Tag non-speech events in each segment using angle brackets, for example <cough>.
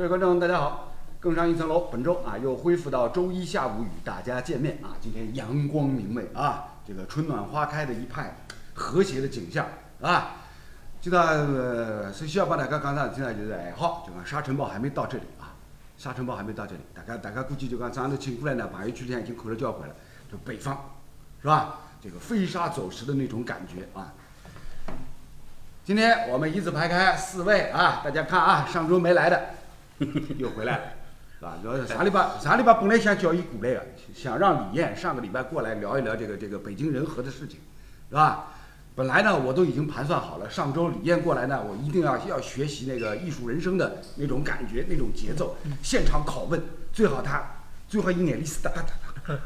各位观众，大家好！更上一层楼，本周啊又恢复到周一下午与大家见面啊。今天阳光明媚啊，这个春暖花开的一派和谐的景象啊。今朝呃，首先要帮大家讲啥事体呢？就是还好，就讲沙尘暴还没到这里啊，沙尘暴还没到这里。大家大家估计就讲早上头请过来呢，朋友圈里已经看了交关了，就北方是吧？这个飞沙走石的那种感觉啊。今天我们一字排开四位啊，大家看啊，上周没来的 <laughs> 又回来了，<laughs> 是吧？然后上礼拜上礼拜本来想叫伊过来的，想让李艳上个礼拜过来聊一聊这个这个北京人和的事情，是吧？本来呢我都已经盘算好了，上周李艳过来呢，我一定要要学习那个艺术人生的那种感觉、那种节奏，现场拷问，最好他最好一眼里是哒哒哒哒。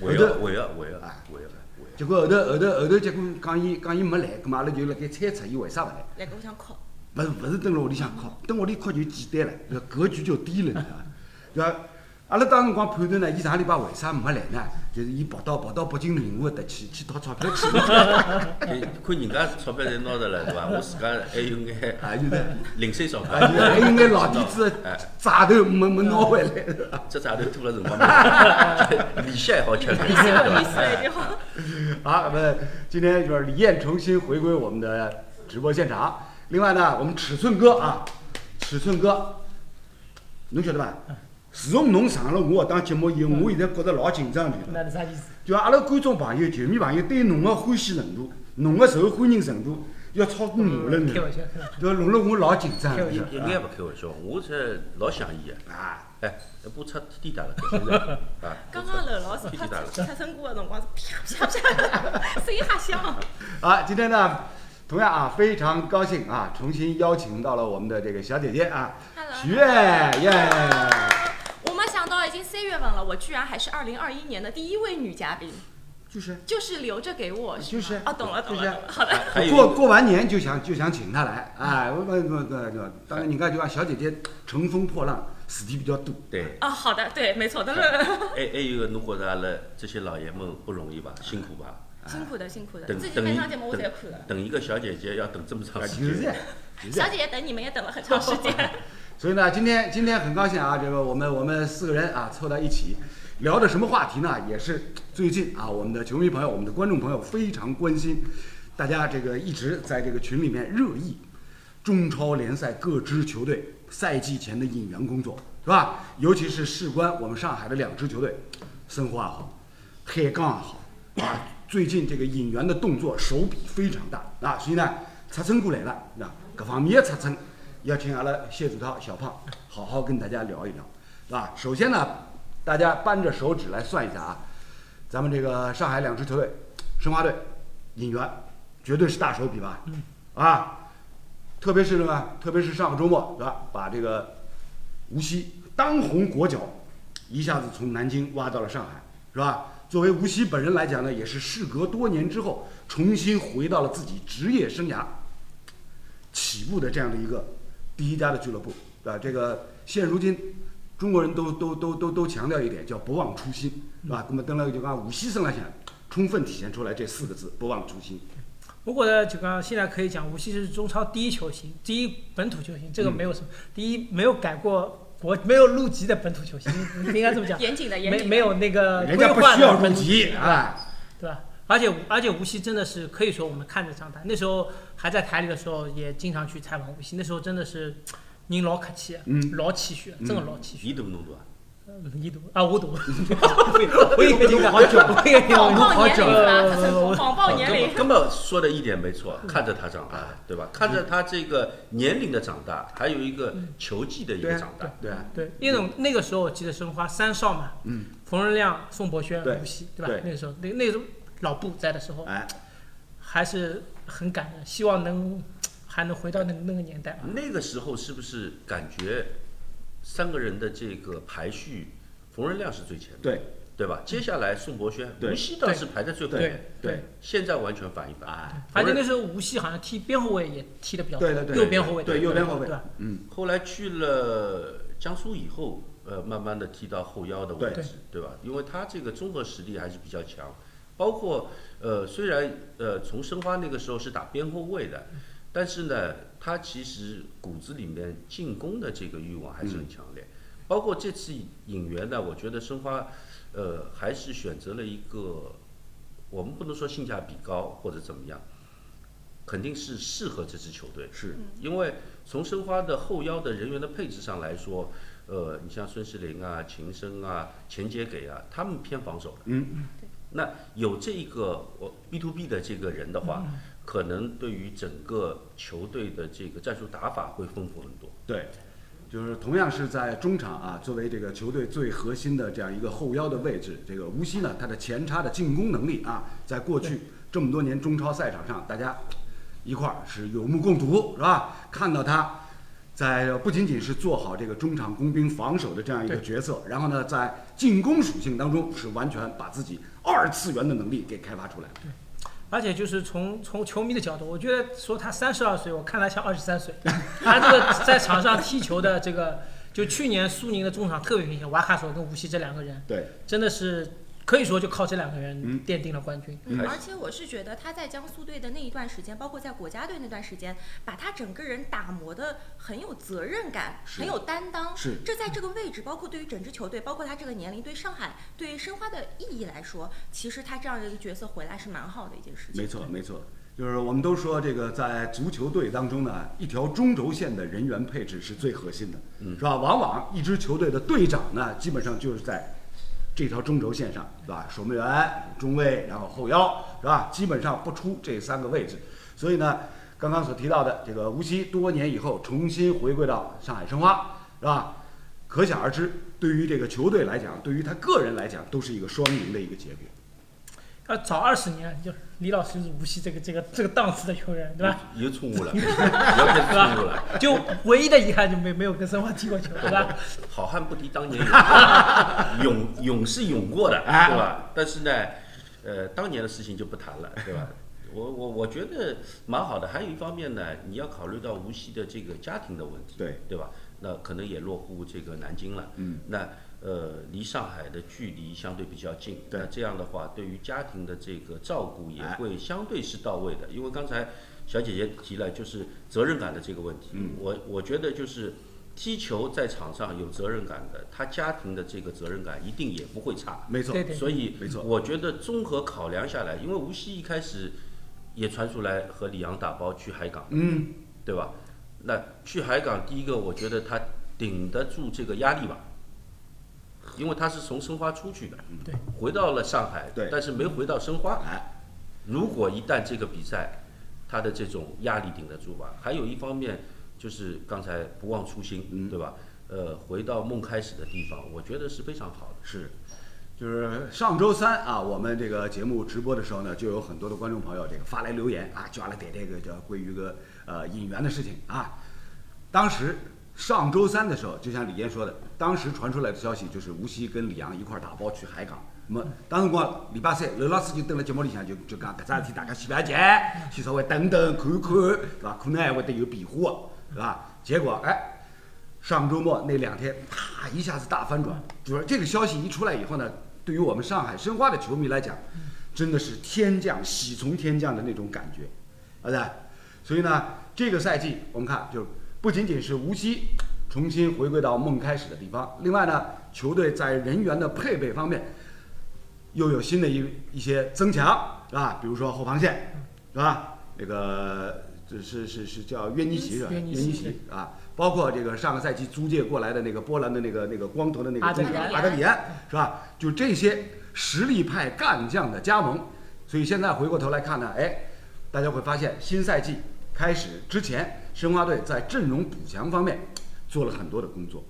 会 <laughs> 要会要会要啊会要会结果后头后头后头，结果讲伊讲伊没来，葛末阿拉就辣盖猜测伊为啥勿来。来搿我想哭，勿是勿是蹲辣屋里向哭，蹲屋里哭就简单了，这个格局就低了？阿拉当辰光判断呢，伊上礼拜为啥没来呢？就是伊跑到跑到北京任务的去去讨钞票去了，看看人家钞票侪拿着了，对伐？我自家还有眼 <laughs> 啊，就是零碎钞票，还有眼老底子的 <laughs> 炸头没没拿回来，是吧？这债头拖了辰光没，<laughs> 利息还好吃点，利息对利息伐？一定好。好，那么今天就是李艳重新回归我们的直播现场。另外呢，我们尺寸哥啊，尺寸哥，侬晓得伐？自从侬上了我搿档节目以后，我现在觉着老紧张的。那是啥意思？就阿拉观众朋友、球迷朋友对侬的欢喜程度，侬的受欢迎程度要超过我了，你知道伐开玩笑，开玩笑。对吧？弄了我老紧张一一眼勿开玩笑，我是老想伊个，啊！哎，一部车天天打了，现在 <laughs> 啊，刚刚楼老师他天天打了。出生过的辰光是啪啪啪，声音还响。好，今天呢，同样啊，非常高兴啊，重新邀请到了我们的这个小姐姐啊，Hello，许悦耶！我没想到已经三月份了，我居然还是二零二一年的第一位女嘉宾，就是。就是留着给我，就是。啊，懂了懂了，好的。过过完年就想就想请她来，哎，我我我我，当然你看就讲小姐姐乘风破浪，事体比较多，对，啊，好的，对，没错的，还还有一个，侬觉着阿拉这些老爷们不容易吧？辛苦吧？辛苦的辛苦的，等自己等一本场节目我等侪看了，等一个小姐姐要等这么长啊，时间，，就是 <laughs> 小。姐姐等你们也等了很长时间。<laughs> 所以呢，今天今天很高兴啊，这个我们我们四个人啊凑到一起，聊的什么话题呢？也是最近啊，我们的球迷朋友、我们的观众朋友非常关心，大家这个一直在这个群里面热议中超联赛各支球队赛季前的引援工作，是吧？尤其是事关我们上海的两支球队，申花也好，海港也好，啊，最近这个引援的动作手笔非常大啊，所以呢，擦称过来了，那各方面的策称。要请阿拉谢祖涛、小胖好好跟大家聊一聊，是吧？首先呢，大家扳着手指来算一下啊，咱们这个上海两支球队，申花队引援绝对是大手笔吧？啊，特别是什么，特别是上个周末，是吧？把这个无锡当红国脚一下子从南京挖到了上海，是吧？作为无锡本人来讲呢，也是事隔多年之后重新回到了自己职业生涯起步的这样的一个第一家的俱乐部，对吧？这个现如今中国人都都都都都强调一点，叫不忘初心，是吧？那么登了就讲无锡生来讲，充分体现出来这四个字：不忘初心。我觉得就刚现在可以讲，无锡是中超第一球星，第一本土球星，这个没有什么。第一没有改过国，没有入籍的本土球星，你 <laughs> 应该这么讲。严谨的严谨的没没有那个人家不规划需要入的本土籍，啊，哎，对吧？而且而且无锡真的是可以说我们看着长大。那时候还在台里的时候，也经常去采访无锡。那时候真的是人老客气，嗯老气虚，真的老气虚。伊大侬大啊？你读啊，我读，<laughs> 我也跟你讲，好久我也跟你谎讲，报年龄是吧？呃他是谎报年龄。根本说的一点没错，看着他长大，对吧？看着他这个年龄的长大，还有一个球技的一个长大。对啊，对，那种那个时候我记得申花三少嘛，嗯，冯仁亮、宋博轩、吴曦，对吧？那个时候，那那个时候老布在的时候，哎，还是很感人，希望能还能回到那个那个年代吧。那个时候是不是感觉三个人的这个排序，冯仁亮是最前面，对对吧？接下来宋博轩、对无锡倒是排在最后面，对对，现在完全反一反。哎，而且那时候无锡好像踢边后卫也踢的比较多，对对对右边后卫，对右边后卫对吧？嗯，后来去了江苏以后，呃，慢慢的踢到后腰的位置，对吧？因为他这个综合实力还是比较强，包括呃，虽然呃从申花那个时候是打边后卫的，但是呢，他其实骨子里面进攻的这个欲望还是很强烈。包括这次引援呢，我觉得申花，呃，还是选择了一个，我们不能说性价比高或者怎么样，肯定是适合这支球队。是因为从申花的后腰的人员的配置上来说，呃，你像孙世林啊、秦升啊、钱杰给啊，他们偏防守的。嗯，那有这一个我 B to B 的这个人的话，嗯可能对于整个球队的这个战术打法会丰富很多。对，就是同样是在中场啊，作为这个球队最核心的这样一个后腰的位置，这个无锡呢，他的前插的进攻能力啊，在过去这么多年中超赛场上，大家一块儿是有目共睹，是吧？看到他在不仅仅是做好这个中场工兵防守的这样一个角色，然后呢，在进攻属性当中是完全把自己二次元的能力给开发出来。而且就是从从球迷的角度，我觉得说他三十二岁，我看他像二十三岁。<laughs> 他这个在场上踢球的这个，就去年苏宁的中场特别明显，瓦卡索跟吴曦这两个人，对，真的是可以说就靠这两个人嗯奠定了冠军。嗯，而且我是觉得他在江苏队的那一段时间，包括在国家队那段时间，把他整个人打磨的很有责任感，很有担当。是这在这个位置，包括对于整支球队，包括他这个年龄，对上海、对申花的意义来说，其实他这样的一个角色回来是蛮好的一件事情。没错，没错，就是我们都说这个在足球队当中呢，一条中轴线的人员配置是最核心的，是吧？往往一支球队的队长呢，基本上就是在这条中轴线上，是吧？守门员、中卫，然后后腰，是吧？基本上不出这三个位置。所以呢，刚刚所提到的这个无锡多年以后重新回归到上海申花，是吧？可想而知，对于这个球队来讲，对于他个人来讲，都是一个双赢的一个结果。要早二十年，就李老师就是无锡这个这个这个档次的球员，对吧？又错误了，<laughs> 又错误了。就唯一的遗憾就没没有跟申花踢过球，对吧？好汉不敌当年勇，<laughs> 勇勇是勇过的，哎对吧？但是呢，呃，当年的事情就不谈了，对吧？我我我觉得蛮好的。还有一方面呢，你要考虑到无锡的这个家庭的问题，对对吧？那可能也落户这个南京了，嗯，那呃离上海的距离相对比较近，那这样的话，对于家庭的这个照顾也哎会相对是到位的。因为刚才小姐姐提了，就是责任感的这个问题，嗯我我觉得就是。踢球在场上有责任感的，他家庭的这个责任感一定也不会差。没错，所以没错我觉得综合考量下来，因为无锡一开始也传出来和李阳打包去海港，嗯，对吧？那去海港，第一个我觉得他顶得住这个压力吧，因为他是从申花出去的，对，回到了上海，对但是没回到申花。哎，如果一旦这个比赛，他的这种压力顶得住吧？还有一方面就是刚才不忘初心，嗯对吧？呃，回到梦开始的地方，我觉得是非常好的。是，就是上周三啊，我们这个节目直播的时候呢，就有很多的观众朋友这个发来留言啊，就阿拉点这个叫关于个呃引援的事情啊。当时上周三的时候，就像李岩说的，当时传出来的消息就是无锡跟里昂一块打包去海港。那么当时我礼拜三，刘老师就登了节目里向就就讲搿桩事体，大家先不要急，先稍微等等看看，对吧？可能还会得有变化，是吧？结果哎，上周末那两天，啪一下子大翻转。就是这个消息一出来以后呢，对于我们上海申花的球迷来讲，真的是天降喜从天降的那种感觉，对不对？所以呢，这个赛季我们看，就不仅仅是无锡重新回归到梦开始的地方，另外呢，球队在人员的配备方面又有新的一一些增强，是吧？比如说后防线，是吧？那个这是是是叫约尼奇是吧？约尼奇奇啊，包括这个上个赛季租借过来的那个波兰的那个那个光头的那个阿德里安是吧？就这些实力派干将的加盟，所以现在回过头来看呢，哎，大家会发现新赛季开始之前，申花队在阵容补强方面做了很多的工作。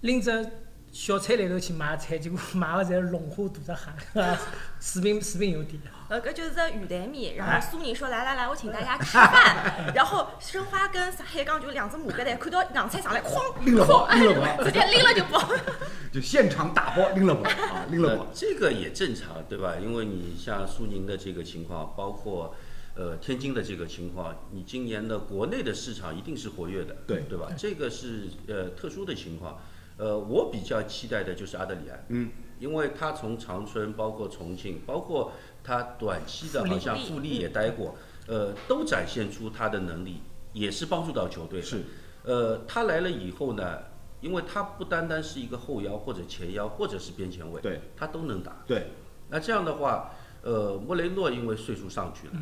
拎着小菜来头去买菜，结果买个侪是龙虾大闸蟹，啊水平水平有点。呃，搿就是只鱼蛋面，然哎后苏宁说来来来，我请大家吃饭，然后申花跟海港就两只马疙瘩，看到洋菜上来，哐 <laughs> 拎了拎了包 <laughs> 直接拎了就包。<laughs> 就现场打包拎了包啊，拎了呃包。这个也正常，对吧？因为你像苏宁的这个情况，包括呃天津的这个情况，你今年的国内的市场一定是活跃的，对对吧？这个是呃特殊的情况。呃，我比较期待的就是阿德里安，嗯，因为他从长春，包括重庆，包括他短期的好像富力也待过，呃，都展现出他的能力，也是帮助到球队的。是，呃，他来了以后呢，因为他不单单是一个后腰或者前腰或者是边前卫，对，他都能打。对，那这样的话，呃，莫雷诺因为岁数上去了，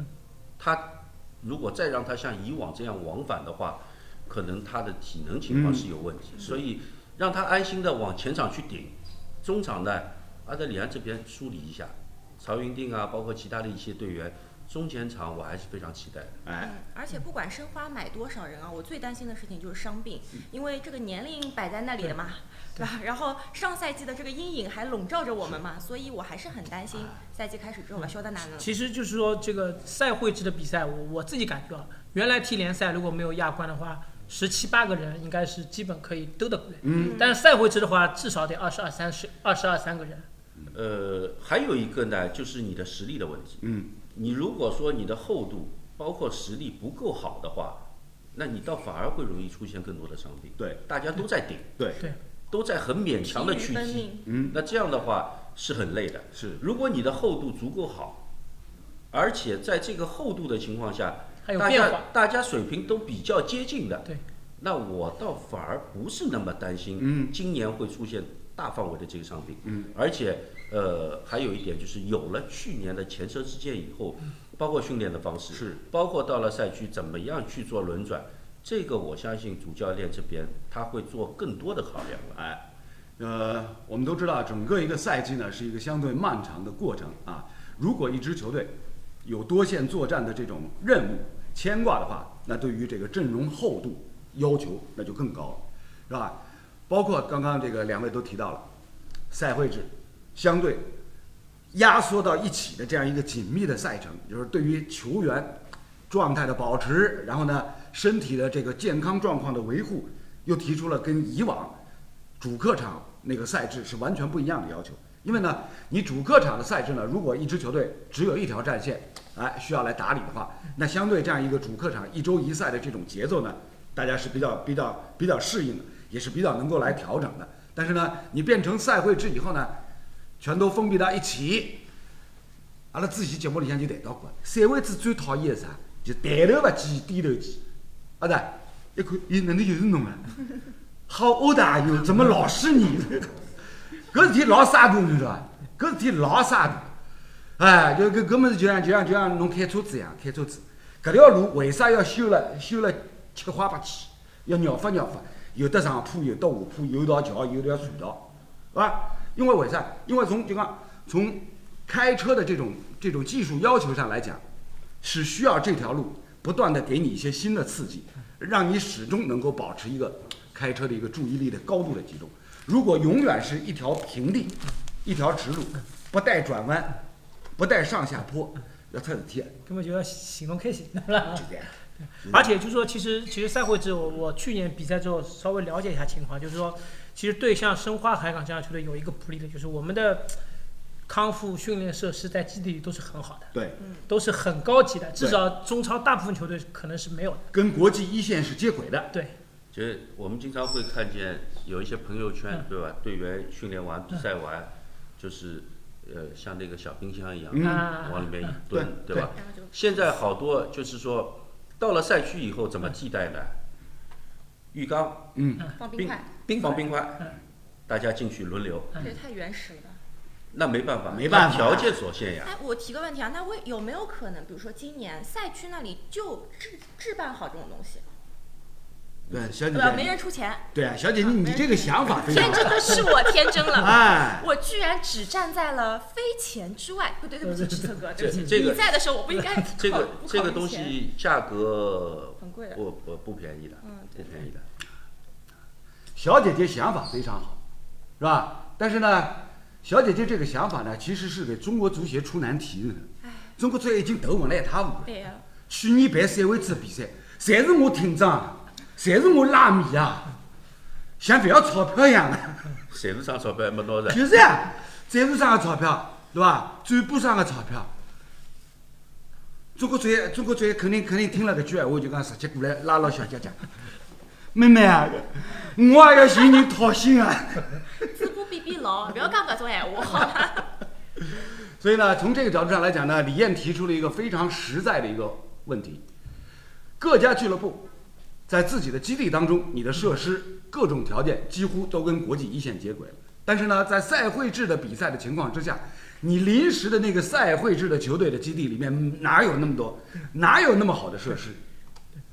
他如果再让他像以往这样往返的话，可能他的体能情况是有问题，所以让他安心的往前场去顶，中场呢，阿德里安这边梳理一下，曹云定啊，包括其他的一些队员，中前场我还是非常期待的。哎，嗯，而且不管申花买多少人啊，我最担心的事情就是伤病，因为这个年龄摆在那里的嘛，对吧？然后上赛季的这个阴影还笼罩着我们嘛，所以我还是很担心赛季开始之后吧，肖德南呢？其实就是说，这个赛会制的比赛，我我自己感觉啊，原来踢联赛如果没有亚冠的话，十七八个人应该是基本可以兜得过来。嗯，但是赛会制的话，至少得二十二三十二十二三个人。呃，还有一个呢，就是你的实力的问题。嗯，你如果说你的厚度包括实力不够好的话，那你倒反而会容易出现更多的伤病。对，大家都在顶，对，对，都在很勉强的去踢，嗯，那这样的话是很累的。是，如果你的厚度足够好，而且在这个厚度的情况下，还有大。家大家水平都比较接近的，对，那我倒反而不是那么担心，嗯。今年会出现大范围的这个伤病，嗯，而且呃还有一点就是有了去年的前车之鉴以后，包括训练的方式，是，包括到了赛区怎么样去做轮转，这个我相信主教练这边他会做更多的考量了。哎，呃，我们都知道，整个一个赛季呢是一个相对漫长的过程啊。如果一支球队有多线作战的这种任务牵挂的话，那对于这个阵容厚度要求那就更高了，是吧？包括刚刚这个两位都提到了，赛会制相对压缩到一起的这样一个紧密的赛程，就是对于球员状态的保持，然后呢身体的这个健康状况的维护，又提出了跟以往主客场那个赛制是完全不一样的要求。因为呢，你主客场的赛制呢，如果一支球队只有一条战线，哎，需要来打理的话，那相对这样一个主客场一周一赛的这种节奏呢，大家是比较比较比较适应的，也是比较能够来调整的。但是呢，你变成赛会制以后呢，全都封闭到一起。阿拉之前节目里向就谈到过，赛会制最讨厌的啥？就抬头不见低头见。啊对，一看，咦，哪能又是侬啊？<laughs> 好 old are you？怎么老是你？<laughs> 搿事体老洒脱，你知道伐？搿事体老洒脱。哎，就搿搿么事就像就像就像侬开车子一样，开车子，搿条路为啥要修了修了七花八气，要绕法绕法，有的上坡，有的下坡，有条桥，有条隧道，是吧？因为为啥？因为从就讲从开车的这种这种技术要求上来讲，是需要这条路不断的给你一些新的刺激，让你始终能够保持一个开车的一个注意力的高度的集中。如果永远是一条平地，一条直路，不带转弯，不带上下坡，要出事体，根本就要形容开心，对吧？就这样。而且就是说，其实其实赛会制，我我去年比赛之后稍微了解一下情况，就是说，其实对像申花、海港这样球队有一个不利的，就是我们的康复训练设施在基地里都是很好的，对，都是很高级的，至少中超大部分球队可能是没有的。跟国际一线是接轨的。对，就是我们经常会看见有一些朋友圈，对吧？队员训练完、比赛完，就是呃像那个小冰箱一样，往里面一蹲，对吧？现在好多就是说，到了赛区以后怎么替代呢？浴缸嗯，冰放冰块，冰块放冰块，大家进去轮流，这也太原始了。吧。那没办法，没办法。条件所限呀。哎，我提个问题啊，那为有没有可能，比如说今年赛区那里就置置办好这种东西，对，小姐对吧？没，人出钱，对啊，小姐你你这个想法非常天真的是我天真了。哎，我居然只站在了非钱之外，不对，对不起，志策哥，对不起，这这个你在的时候我不应该 <laughs> 考这个这个东西价格很贵的，不不不便宜的，嗯，不便宜的。小姐姐想法非常好，是吧？但是呢，小姐姐这个想法呢，其实是给中国足协出难题的。中国足协已经头昏了一塌糊涂。对呀，去年办赛会制比赛，侪是我听账，侪是我拉米啊，像不要钞票一样的。<laughs> 赚是张钞票还没拿着，就是呀，赞助商的钞票，对吧？转播商的钞票。中国足协，中国足协肯定肯定听了搿句闲话，就讲直接过来拉牢小姐讲，妹妹啊，我也要寻人讨薪啊。自古比比牢，不要讲搿种闲话？所以呢，从这个角度上来讲呢，李艳提出了一个非常实在的一个问题。各家俱乐部在自己的基地当中，你的设施各种条件几乎都跟国际一线接轨了。但是呢，在赛会制的比赛的情况之下，你临时的那个赛会制的球队的基地里面哪有那么多，哪有那么好的设施？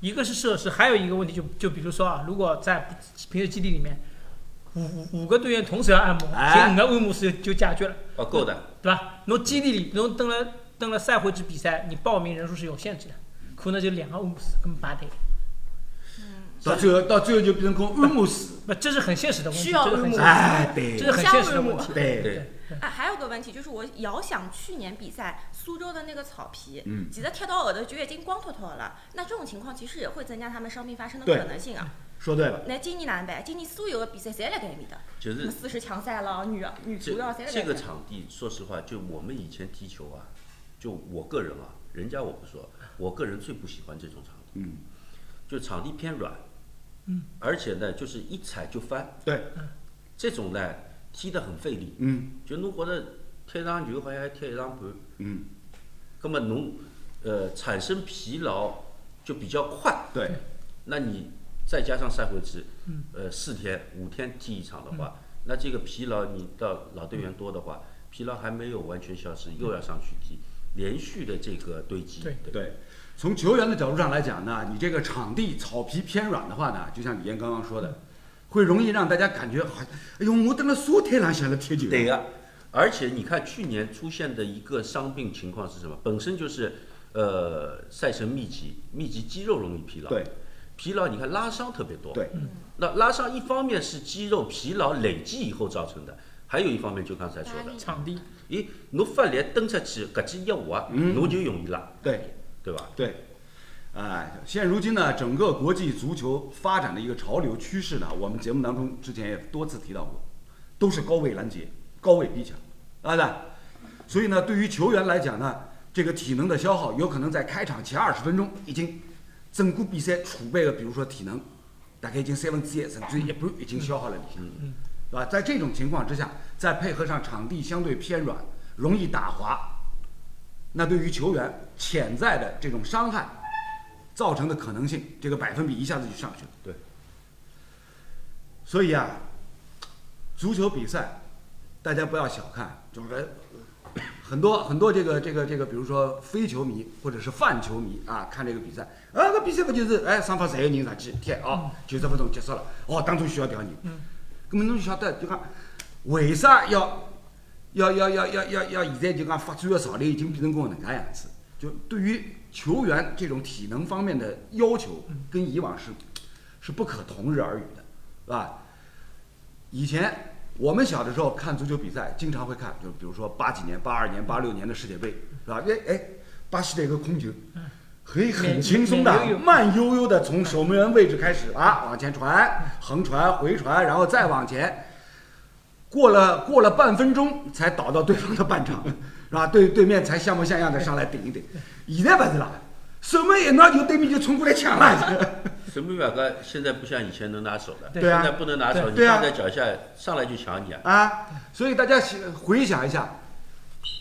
一个是设施，还有一个问题就就比如说啊，如果在平时基地里面，五五五个队员同时要按摩，哎其实五个按摩师就解决了，哦，够的。对吧？侬基地里侬登了登了赛会制比赛，你报名人数是有限制的，可能就两个按摩师根本拔得。到最后，到最后就变成跟按摩师。不，这是很现实的问题，需要按摩这是很现实哎，对这是很现实的问题。对对，哎，还有个问题就是，我遥想去年比赛苏州的那个草皮，嗯其实贴到后头就已经光秃秃了。那这种情况其实也会增加他们伤病发生的可能性啊。说对了。那今年哪能办？今年所有的比赛侪辣盖埃面的，就是四十强赛了、女女这足了，侪辣盖这个场地，说实话，就我们以前踢球啊，就我个人啊，人家我不说，我个人最不喜欢这种场地，嗯，就场地偏软，嗯，而且呢，就是一踩就翻，对，这种呢踢得很费力，嗯。就侬觉得踢一场球好像还踢一场半，嗯，那么侬呃产生疲劳就比较快，对，那你再加上赛会制，嗯。呃，四天五天踢一场的话，那这个疲劳你到老队员多的话，疲劳还没有完全消失，又要上去踢，连续的这个堆积，对。对。对，从球员的角度上来讲呢，你这个场地草皮偏软的话呢，就像李岩刚刚说的，会容易让大家感觉好，哎呦，我等了沙滩上向了踢球。对呀、而且你看去年出现的一个伤病情况是什么？本身就是呃赛程密集，密集肌肉容易疲劳，对，疲劳你看拉伤特别多，对，那拉伤一方面是肌肉疲劳累积以后造成的，还有一方面就刚才说的，场地，咦，侬发力蹬出去，搿记一滑，嗯。侬就容易拉，对，对吧？对，哎，现如今呢，整个国际足球发展的一个潮流趋势呢，我们节目当中之前也多次提到过，都是高位拦截、高位逼抢，啊的。所以呢，对于球员来讲呢，这个体能的消耗有可能在开场前二十分钟已经整个比赛储备了，比如说体能，大概已经三分之一甚至一半已经消耗了里向，对吧？在这种情况之下，再配合上场地相对偏软，容易打滑，那对于球员潜在的这种伤害造成的可能性，这个百分比一下子就上去了。对。所以啊，足球比赛大家不要小看，就是很多很多这个这个这个，比如说非球迷或者是泛球迷啊，看这个比赛，啊，那比赛不就是哎双方侪有人上去踢啊，九十分钟结束了，哦，当中需要调人。嗯。那么侬就晓得就讲，为啥要要要要要要要现在就讲发展的潮流已经变成搿能介样子？就对于球员这种体能方面的要求，跟以往是是不可同日而语的，是吧？以前我们小的时候看足球比赛，经常会看，就比如说八几年、八二年、八六年的世界杯，是吧？哎哎，巴西的一个控球，可以很轻松的慢悠悠的从守门员位置开始啊，往前传、横传、回传，然后再往前，过了过了半分钟才倒到对方的半场，<laughs> 是吧？对对面才像模像样的上来顶一顶。现在不是啦，守门一拿球，对面就冲过来抢了。<laughs> 什么表哥现在不像以前能拿手了，对啊现在不能拿手，你对啊放在脚下上来就抢你啊！啊，所以大家想回想一下，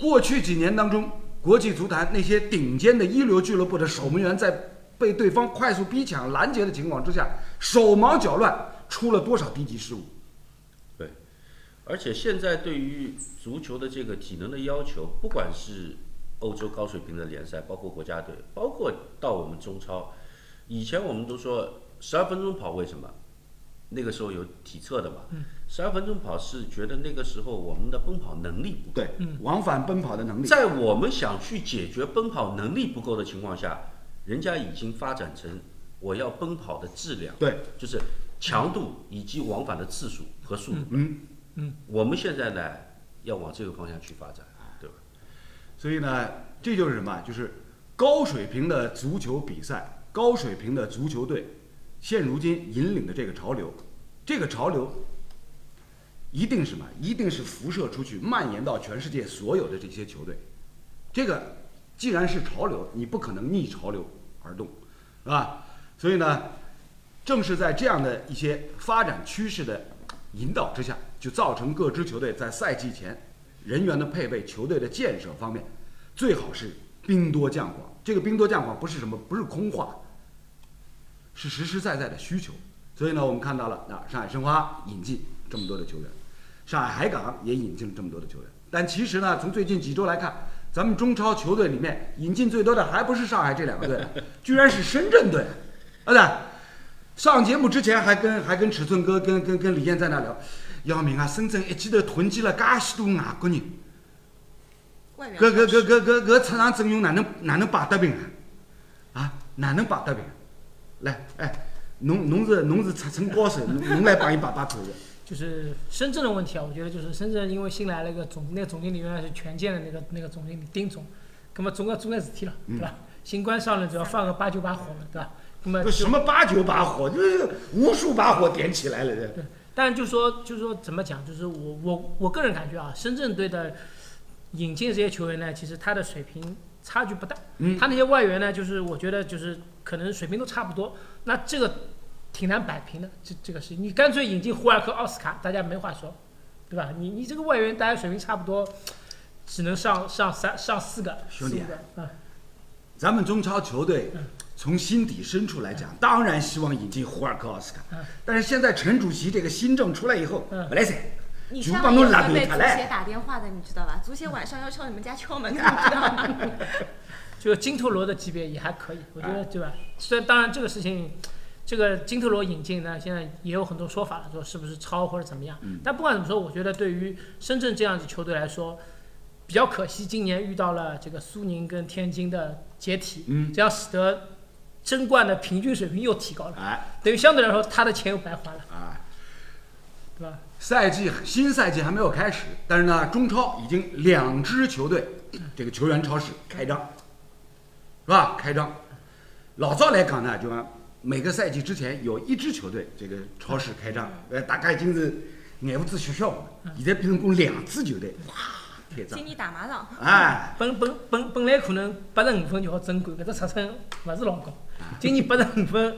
过去几年当中，国际足坛那些顶尖的一流俱乐部的守门员在被对方快速逼抢、拦截的情况之下，手忙脚乱，出了多少低级失误？对，而且现在对于足球的这个体能的要求，不管是欧洲高水平的联赛，包括国家队，包括到我们中超，以前我们都说十二分钟跑，为什么？那个时候有体测的嘛，十二分钟跑是觉得那个时候我们的奔跑能力不够。对，往返奔跑的能力。在我们想去解决奔跑能力不够的情况下，人家已经发展成我要奔跑的质量，对，就是强度以及往返的次数和速度。嗯嗯，我们现在呢要往这个方向去发展，对吧？所以呢，这就是什么？就是高水平的足球比赛，高水平的足球队，现如今引领的这个潮流，这个潮流一定是什么？一定是辐射出去，蔓延到全世界所有的这些球队。这个既然是潮流，你不可能逆潮流而动，是吧？所以呢，正是在这样的一些发展趋势的引导之下，就造成各支球队在赛季前人员的配备、球队的建设方面，最好是兵多将广。这个兵多将广不是什么，不是空话，是实实在在的需求。所以呢，我们看到了啊，上海申花引进这么多的球员，上海海港也引进了这么多的球员。但其实呢，从最近几周来看，咱们中超球队里面引进最多的还不是上海这两个队，居然是深圳队。啊对，上节目之前还跟还跟尺寸哥跟跟跟李艳在那聊，姚明啊，深圳一记头囤积了介许多外国人。搿搿搿搿搿搿出场阵容哪能哪能摆得平啊？啊，哪能摆得平？来，哎，侬侬是侬是尺寸高手，侬侬来帮伊摆摆口的。<laughs> 就是深圳的问题啊，我觉得就是深圳因为新来了一个总，那个总经理原来是权健的那个那个总经理丁总，那么总要做点事体了，对吧？新官上任只要放个八九把火了，对吧？那么什么八九把火，就是无数把火点起来了。这对，但就说就是说怎么讲，就是我我我个人感觉啊，深圳队的引进这些球员呢，其实他的水平差距不大。嗯他那些外援呢，就是我觉得就是可能水平都差不多。那这个挺难摆平的，这这个事情，你干脆引进胡尔克、奥斯卡，大家没话说，对吧？你你这个外援大家水平差不多，只能上上三上四个，兄弟啊，咱们中超球队从心底深处来讲，当然希望引进胡尔克、奥斯卡嗯。但是现在陈主席这个新政出来以后，嗯不来噻，你就帮侬拉会被足头他来协打电话的，你知道吧？足协晚上要敲你们家敲门的，你知道吗？<laughs> <laughs> 就金特罗的级别也还可以，我觉得对吧？虽然当然这个事情，这个金特罗引进呢，现在也有很多说法了，说是不是超或者怎么样。但不管怎么说，我觉得对于深圳这样子球队来说，比较可惜，今年遇到了这个苏宁跟天津的解体，嗯这样使得争冠的平均水平又提高了，哎。等于相对来说他的钱又白花了，哎，对吧？赛季新赛季还没有开始，但是呢，中超已经两支球队这个球员超市开张，是吧？开张。老早来讲呢，就讲每个赛季之前有一支球队这个超市开张，呃，大概已经是眼胡子学校了，现在变成共两支球队，哇，开张。今，年打麻将，哎，本本本本来可能八十五分就好争冠，搿只尺寸勿是老高，今年八十五分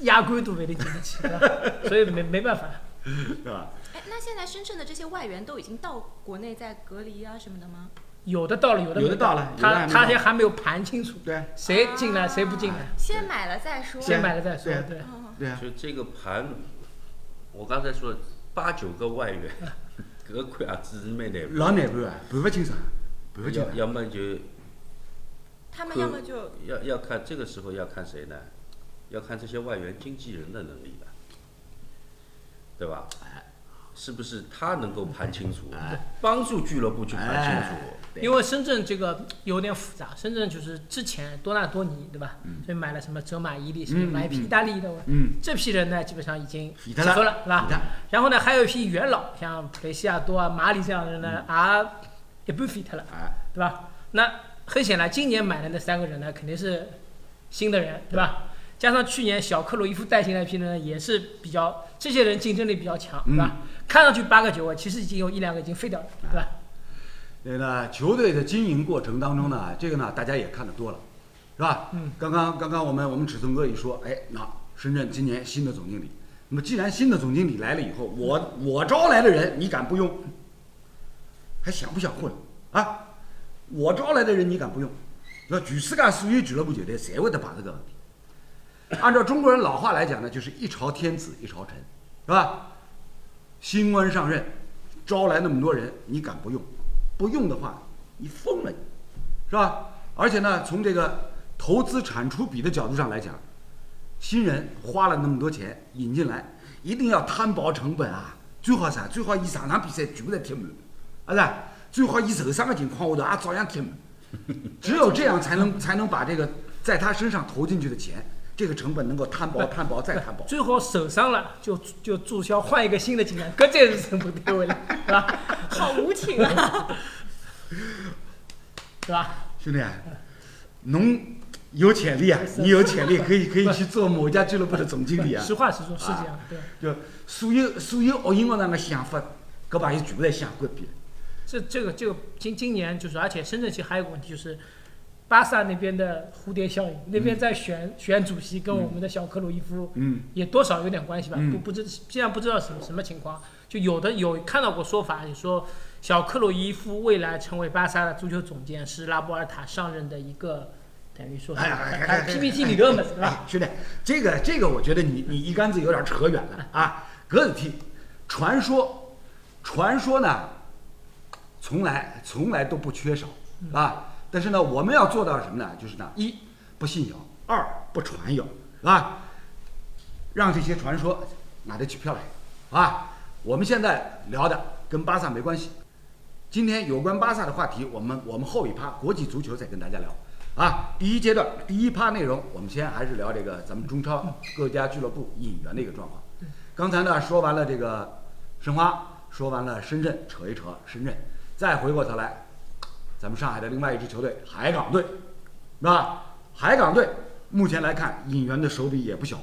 亚冠都勿一定进得去？所以没没办法。是吧？哎，那现在深圳的这些外援都已经到国内在隔离啊什么的吗？有的到了，有的没有的到了他他现在还没有盘清楚，对谁进来谁不进来，先买了再说。先买了再说对。对，啊，就这个盘，我刚才说八九个外援，<laughs> <laughs> 搿块啊只是蛮难老难盘啊，盘不清爽，盘不清要爽。要么就他们要么就要要看这个时候要看谁呢？要看这些外援经纪人的能力了，对吧？是不是他能够盘清楚，帮助俱乐部去盘清楚？因为深圳这个有点复杂，深圳就是之前多纳多尼对吧？所以买了什么泽马伊利，什么嗯买一批嗯意大利的，嗯，这批人呢基本上已经结束了，是吧然后呢，还有一批元老，像雷西亚多啊、马里这样的人嗯呢，啊，一半废掉了，哎，对吧？那很显然，今年买的那三个人呢，肯定是新的人，对吧？加上去年小克鲁伊夫带进来一批呢，也是比较这些人竞争力比较强，对吧？看上去八个九个，其实已经有一两个已经废掉了，对吧？那个呢，球队的经营过程当中呢，这个呢大家也看得多了，是吧？嗯。刚刚刚刚我们我们尺寸哥一说，哎，那深圳今年新的总经理，那么既然新的总经理来了以后，我我招来的人你敢不用？还想不想混啊？我招来的人你敢不用？那全世界所有俱乐部球队侪会得碰这个问题。按照中国人老话来讲呢，就是一朝天子一朝臣，是吧？新官上任，招来那么多人，你敢不用？不用的话，你疯了你，是吧？而且呢，从这个投资产出比的角度上来讲，新人花了那么多钱引进来，一定要摊薄成本啊！最好啥？最好一场场比赛全部侪踢满，啊是？最好以受伤的情况下头也照样踢门，<laughs> 只有这样才能才能把这个在他身上投进去的钱，这个成本能够摊薄、<laughs> 摊薄再摊薄。最好受伤了就就注销，换一个新的进来，搿才是成本单位了，<laughs> 是吧？好无情啊！是吧？兄弟啊，侬有潜力啊，你有潜力，可以可以去做某家俱乐部的总经理啊。实话实说，是这样，对？就所有所有奥运学上的想法，搿朋友全部侪想关闭了。这这个这个今今年就是，而且深圳其实还有个问题就是，巴萨那边的蝴蝶效应，那边在选选主席，跟我们的小克鲁伊夫嗯也多少有点关系吧？嗯不不知现在不知道什么什么情况，就有的有看到过说法，你说小克鲁伊夫未来成为巴萨的足球总监是拉波尔塔上任的一个等于说是哎呀哎哎 PPT 理论嘛，是吧？哎，兄弟，这个这个，我觉得你你一竿子有点扯远了啊。格子踢，传说，传说呢，从来从来都不缺少啊。但是呢，我们要做到什么呢？就是呢，一不信谣，二不传谣，啊，让这些传说拿得起票来啊。我们现在聊的跟巴萨没关系，今天有关巴萨的话题，我们我们后一趴国际足球再跟大家聊啊。第一阶段第一趴内容，我们先还是聊这个咱们中超各家俱乐部引援的一个状况。刚才呢说完了这个申花，说完了深圳，扯一扯深圳，再回过头来，咱们上海的另外一支球队海港队，是吧？海港队目前来看引援的手笔也不小，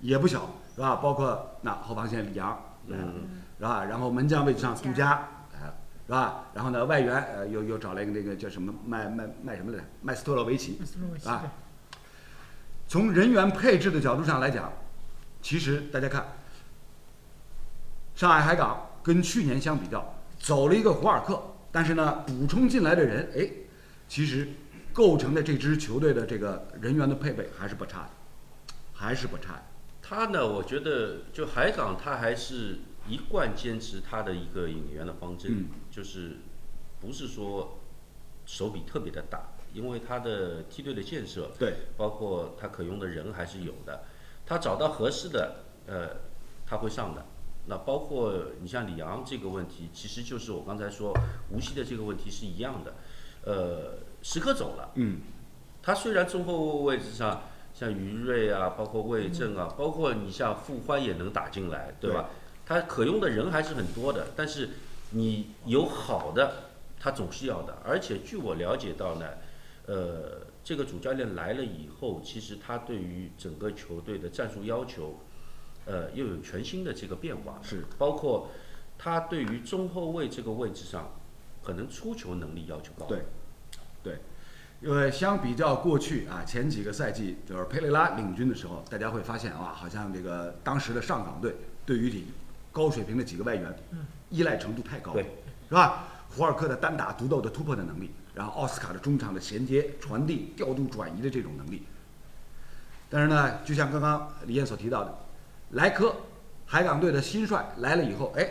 也不小，是吧？包括那后防线李阳来了，嗯是吧？然后门将位置上杜佳来了，是吧？然后呢，外援呃又又找了一个那个叫什么麦麦麦什么来着？麦斯托洛维奇，啊从人员配置的角度上来讲，其实大家看，上海海港跟去年相比较，走了一个胡尔克，但是呢，补充进来的人，哎，其实构成的这支球队的这个人员的配备还是不差的，还是不差的。他呢，我觉得就海港，他还是一贯坚持他的一个引援的方针，嗯就是不是说手笔特别的大，因为他的梯队的建设，对，包括他可用的人还是有的，他找到合适的，呃，他会上的。那包括你像李阳这个问题，其实就是我刚才说无锡的这个问题是一样的，呃，时刻走了。嗯，他虽然中后卫位置上像于瑞啊，包括魏正嗯啊，包括你像傅欢也能打进来，对吧？他可用的人还是很多的，但是你有好的，他总是要的。而且据我了解到呢，呃，这个主教练来了以后，其实他对于整个球队的战术要求，呃，又有全新的这个变化。是，包括他对于中后卫这个位置上，可能出球能力要求高。对，对，因为相比较过去啊，前几个赛季就是佩雷拉领军的时候，大家会发现啊，好像这个当时的上港队对于你高水平的几个外援，依赖程度太高是吧？胡尔克的单打独斗的突破的能力，然后奥斯卡的中场的衔接、传递、调度、转移的这种能力。但是呢，就像刚刚李燕所提到的，莱科海港队的新帅来了以后，哎，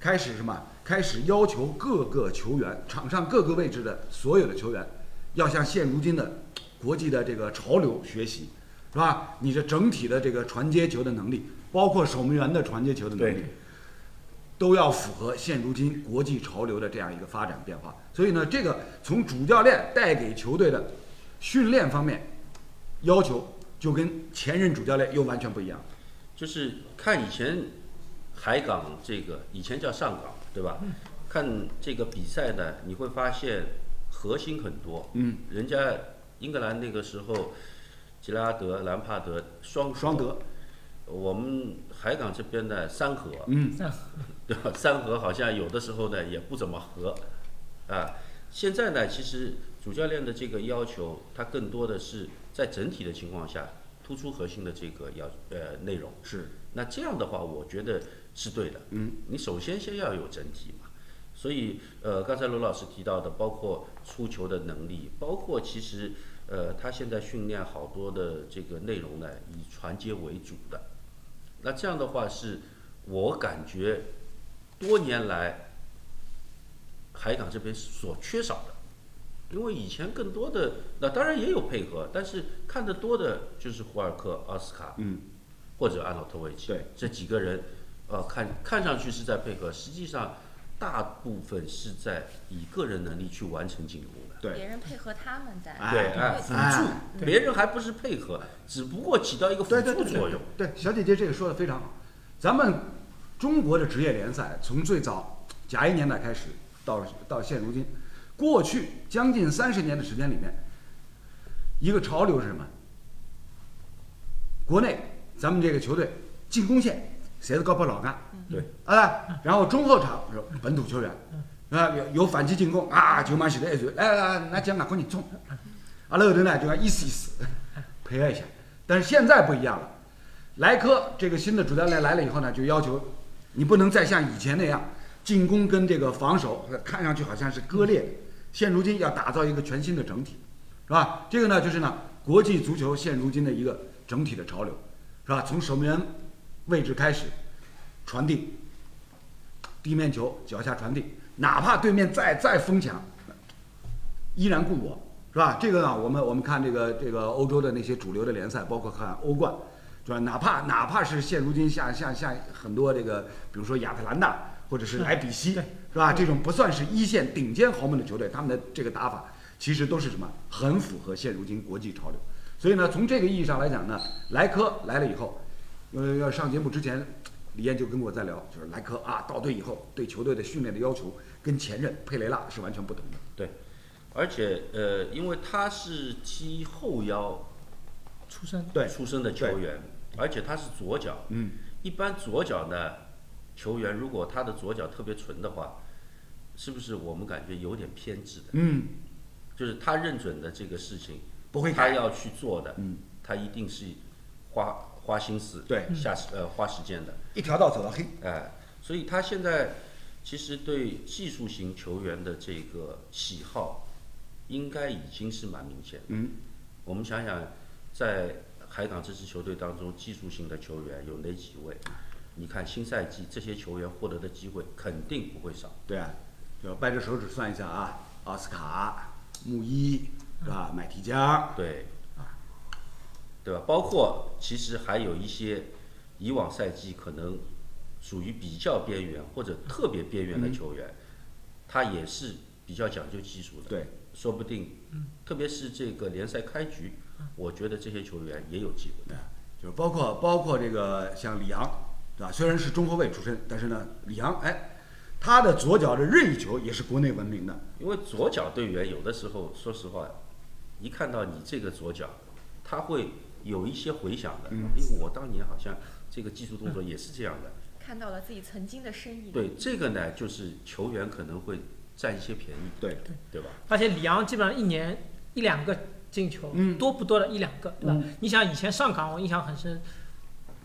开始什么？开始要求各个球员，场上各个位置的所有的球员，要向现如今的国际的这个潮流学习，是吧？你的整体的这个传接球的能力，包括守门员的传接球的能力，都要符合现如今国际潮流的这样一个发展变化。所以呢，这个从主教练带给球队的训练方面要求，就跟前任主教练又完全不一样。就是看以前海港这个以前叫上港，对吧？看这个比赛呢，你会发现核心很多。嗯，人家英格兰那个时候，吉拉德、兰帕德双双德，我们海港这边呢三核，嗯，<laughs> 对吧？三核好像有的时候呢也不怎么合，啊，现在呢其实主教练的这个要求，他更多的是在整体的情况下突出核心的这个要呃内容。是，那这样的话，我觉得是对的。嗯，你首先先要有整体嘛。所以呃，刚才罗老师提到的，包括出球的能力，包括其实呃，他现在训练好多的这个内容呢，以传接为主的。那这样的话，是我感觉多年来海港这边所缺少的。因为以前更多的，那当然也有配合，但是看得多的就是胡尔克、奥斯卡，嗯，或者安诺托维奇，对，这几个人，呃，看看上去是在配合，实际上大部分是在以个人能力去完成进攻的。对，别人配合他们在。哎。对，哎，辅哎助，别人还不是配合，只不过起到一个辅助作用。对，小姐姐这个说的非常好。咱们中国的职业联赛从最早甲一年代开始，到到现如今，过去将近三十年的时间里面，一个潮流是什么？国内咱们这个球队进攻线谁是高坡老干？对，啊，然后中后场是本土球员，啊，有有反击进攻啊，球满写的一嘴，来来来，拿奖啊，赶紧冲！阿拉后头呢就要意思意思，配合一下。但是现在不一样了，莱科这个新的主教练来了以后呢，就要求你不能再像以前那样进攻跟这个防守看上去好像是割裂的。现如今要打造一个全新的整体，是吧？这个呢就是呢国际足球现如今的一个整体的潮流，是吧？从守门员位置开始传递，地面球脚下传递，哪怕对面再再疯抢，依然故我，是吧？这个呢，我们我们看这个这个欧洲的那些主流的联赛，包括看欧冠，是吧？哪怕哪怕是现如今像像像很多这个，比如说亚特兰大或者是莱比锡，是吧？这种不算是一线顶尖豪门的球队，他们的这个打法其实都是什么？很符合现如今国际潮流。所以呢，从这个意义上来讲呢，莱科来了以后，呃，要上节目之前，李艳就跟我在聊，就是莱科啊，到队以后对球队的训练的要求跟前任佩雷拉是完全不同的。对，而且呃，因为他是踢后腰出身对出身的球员，而且他是左脚，嗯，一般左脚呢，球员如果他的左脚特别纯的话，是不是我们感觉有点偏执的？嗯，就是他认准的这个事情，不会。他要去做的，嗯，他一定是花花心思，对下时呃花时间的，一条道走到黑。哎，所以他现在其实对技术型球员的这个喜好，应该已经是蛮明显的。嗯，我们想想，在海港这支球队当中，技术型的球员有哪几位？你看新赛季这些球员获得的机会肯定不会少。对啊，就掰着手指算一下啊，奥斯卡、穆伊是吧？麦提加，对，对吧？包括其实还有一些以往赛季可能属于比较边缘或者特别边缘的球员，他也是比较讲究技术的。对，说不定，特别是这个联赛开局，我觉得这些球员也有机会。对，就是包括包括这个像里昂，对吧？虽然是中后卫出身，但是呢，里昂哎，他的左脚的任意球也是国内闻名的。因为左脚队员有的时候，说实话，一看到你这个左脚，他会有一些回想的。嗯因为我当年好像这个技术动作也是这样的。看到了自己曾经的身影。对，这个呢，就是球员可能会占一些便宜，对，对吧？而且里昂基本上一年一两个进球，嗯多不多的一两个，对吧？嗯你想以前上港我印象很深，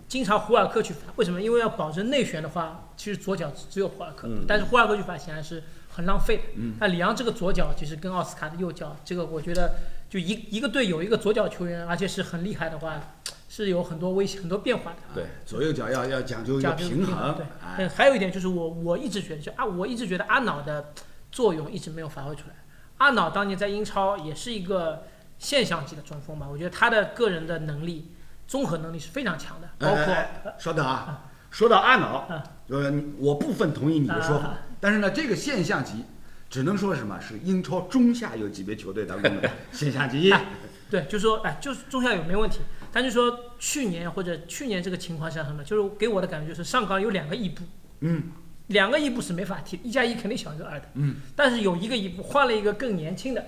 经常胡尔克去罚，为什么？因为要保证内旋的话，其实左脚只有胡尔克，嗯但是胡尔克去罚显然是很浪费的。嗯那里昂这个左脚其实跟奥斯卡的右脚，这个我觉得就一一个队有一个左脚球员，而且是很厉害的话，是有很多危险、很多变化的。对，左右脚要要讲究一个平衡。对，还有一点就是我我一直觉得，就啊，我一直觉得阿瑙的作用一直没有发挥出来。阿瑙当年在英超也是一个现象级的中锋吧，我觉得他的个人的能力、综合能力是非常强的，包括、哎哎稍等啊，说到阿瑙啊，呃，我部分同意你的说法啊，但是呢，这个现象级只能说什么是英超中下游级别球队当中的 <laughs> 现象级。哎对，就说，哎，就是中下游没问题，但就说去年或者去年这个情况下什么，就是给我的感觉就是上港有两个伊布，嗯。两个伊布是没法踢，一加一肯定小于二的。嗯，但是有一个伊布换了一个更年轻的、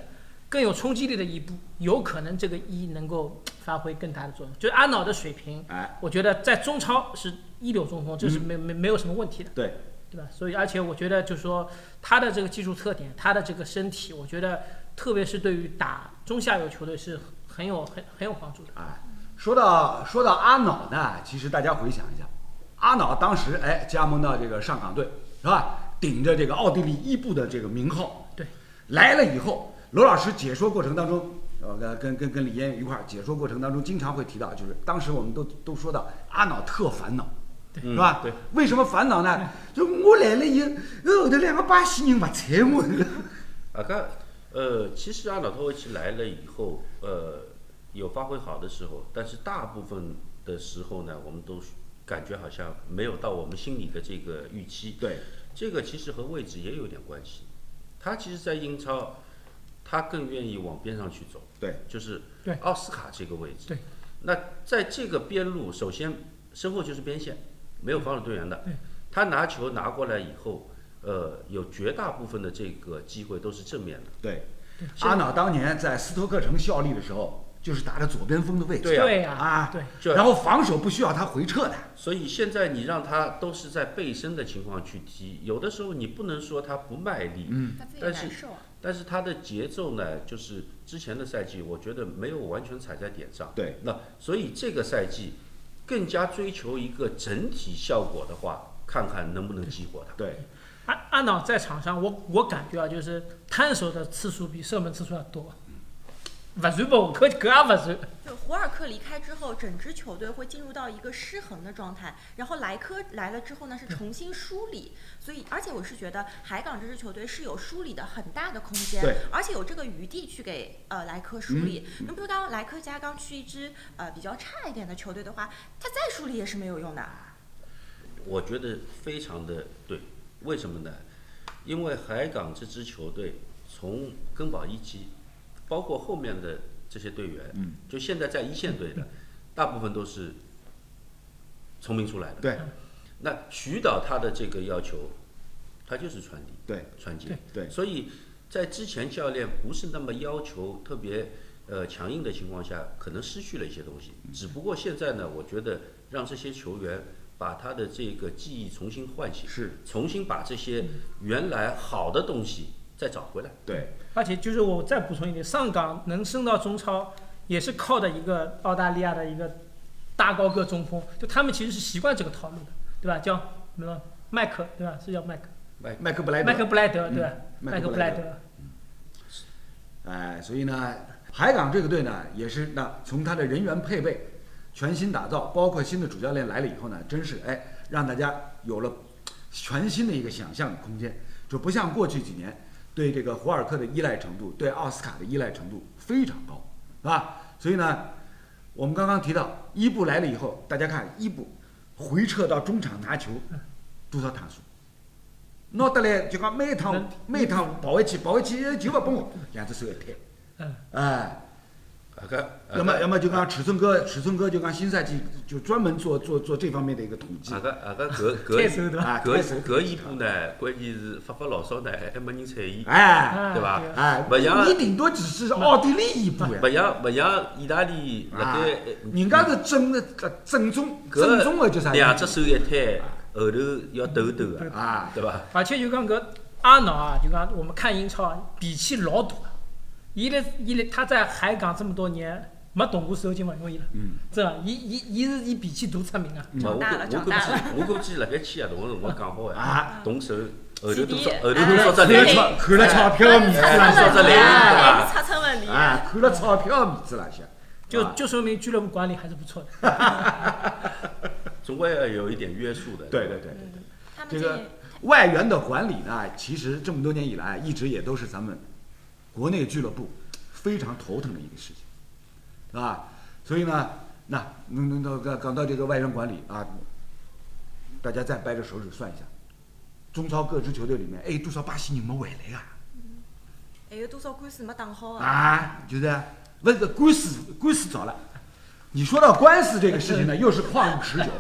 更有冲击力的一步，有可能这个一能够发挥更大的作用。就是阿瑙的水平，哎，我觉得在中超是一流中锋，这是没没没有什么问题的，对，对吧？所以而且我觉得就是说他的这个技术特点，他的这个身体，我觉得特别是对于打中下游球队是很有很很有帮助的。哎，说到说到阿瑙呢，其实大家回想一下，阿瑙当时哎加盟到这个上港队是吧？顶着这个奥地利伊布的这个名号，对，来了以后，罗老师解说过程当中，呃，跟跟跟跟李嫣一块儿解说过程当中，经常会提到，就是当时我们都都说到阿瑙特烦恼。嗯是吧？对，为什么烦恼呢？就我来了以后，后头两个巴西人不睬我。<laughs> 啊，刚呃，其实阿瑙托维奇来了以后，呃，有发挥好的时候，但是大部分的时候呢，我们都感觉好像没有到我们心里的这个预期。对，这个其实和位置也有点关系。他其实，在英超，他更愿意往边上去走。对，就是对奥斯卡这个位置。对，那在这个边路，首先身后就是边线，没有防守队员的对。他拿球拿过来以后，呃，有绝大部分的这个机会都是正面的。对，阿瑙当年在斯托克城效力的时候，就是打着左边锋的位置。对啊对呀、啊对，这然后防守不需要他回撤的。所以现在你让他都是在背身的情况去踢，有的时候你不能说他不卖力，嗯，他自己但是难受啊。但是他的节奏呢，就是之前的赛季，我觉得没有完全踩在点上。对，那所以这个赛季更加追求一个整体效果的话，看看能不能激活他。对，安安导在场上，我我感觉啊，就是摊手的次数比射门次数要多。不算吧，我可搿也不算。就胡尔克离开之后，整支球队会进入到一个失衡的状态。然后莱科来了之后呢，是重新梳理。所以，而且我是觉得海港这支球队是有梳理的很大的空间，而且有这个余地去给呃莱科梳理。那比如刚刚莱科加刚去一支呃比较差一点的球队的话，他再梳理也是没有用的。我觉得非常的对，为什么呢？因为海港这支球队从根宝一基，包括后面的这些队员，嗯。就现在在一线队的，大部分都是从民出来的。对，那徐导他的这个要求，他就是传递、对，传接。对。所以在之前教练不是那么要求特别呃强硬的情况下，可能失去了一些东西。只不过现在呢，我觉得让这些球员把他的这个记忆重新唤醒，是，重新把这些原来好的东西再找回来。对，而且就是我再补充一点，上港能升到中超，也是靠的一个澳大利亚的一个大高个中锋，就他们其实是习惯这个套路的，对吧？叫什么麦克，对吧？是叫麦克，麦克布莱德麦克布莱德，嗯对吧？麦麦克克布莱德布莱德，哎，所以呢，海港这个队呢，也是那从他的人员配备全新打造，包括新的主教练来了以后呢，真是哎，让大家有了全新的一个想象的空间，就不像过去几年对这个胡尔克的依赖程度，对奥斯卡的依赖程度非常高，是吧？所以呢，我们刚刚提到伊布来了以后，大家看伊布回撤到中场拿球多少趟数？拿得来就讲每趟每一趟跑回去跑回去球不蹦我，两只手一摊。嗯，哎，要么要么就讲尺寸哥，尺寸哥就讲新赛季就专门做做做这方面的一个统计啊个啊个搿搿搿搿一步呢，关键是发发牢骚呢，还没人睬伊，哎啊对吧哎，不像你顶多只是奥地利一步呀勿，像勿像意大利辣啊盖，人家是正的正宗搿正宗的叫啥？两只手一摊，后头要抖抖的，啊，对伐？而且就讲搿阿瑙啊，就讲我们看英超啊，脾气老大。伊来伊来，他在海港这么多年没动过手就勿容易了。嗯，真的，伊伊伊是以脾气大出名啊。长大了估我估计长大了。我估计辣盖签合同个辰光讲好啊呀，动手后头多少后头哎多少只几笔？零，看了钞票面子哎了说这来哎对吧擦蹭问题。啊，看了钞票面子了些，啊就就说明俱乐部管理还是不错的。总归要有一点约束的。对对对。嗯他们这个这外援的管理呢，其实这么多年以来，一直也都是咱们国内俱乐部非常头疼的一个事情，是吧？所以呢，那那那那讲到这个外援管理啊，大家再掰着手指算一下，中超各支球队里面，哎，多少巴西人没回来啊？还有多少官司没打好啊？啊，就是不是官司官司早了。你说到官司这个事情呢，又是旷日持久。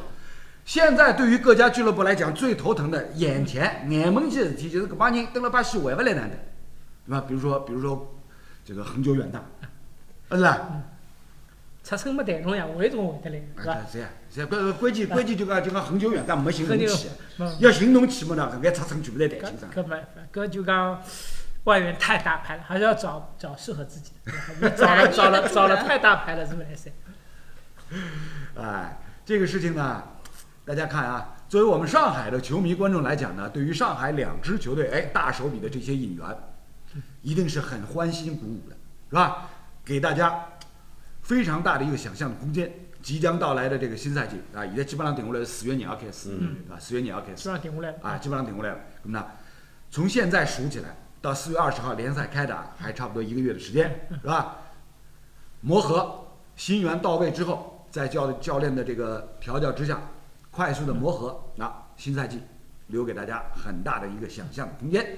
现在对于各家俱乐部来讲，最头疼的眼前眼门前的事体，就是搿帮人登了巴西回不来哪能，对吧？比如说，比如说这个恒久远大，是吧？出身没谈拢呀，回总回得来，是吧？啊，这样，这关关键关键就讲就讲恒久远大没寻侬很去，嗯，要寻侬去么呢？搿眼出身全部在谈搿清爽。搿没，搿就讲外援太大牌了，还是要找找适合自己的。<laughs> 你找了找了找了太大牌了，是不是来塞？<laughs> 哎，这个事情呢，大家看啊，作为我们上海的球迷观众来讲呢，对于上海两支球队，哎，大手笔的这些引援，一定是很欢欣鼓舞的，是吧？给大家非常大的一个想象的空间。即将到来的这个新赛季啊，现在基本上顶下来是四月廿号开始，嗯对吧？四月廿号开基始本上顶下来了。啊，基本上顶下来了。那么呢，从现在数起来到四月二十号联赛开打，还差不多一个月的时间，是吧？磨合，新援到位之后，在教教练的这个调教之下，快速的磨合，那新赛季留给大家很大的一个想象的空间。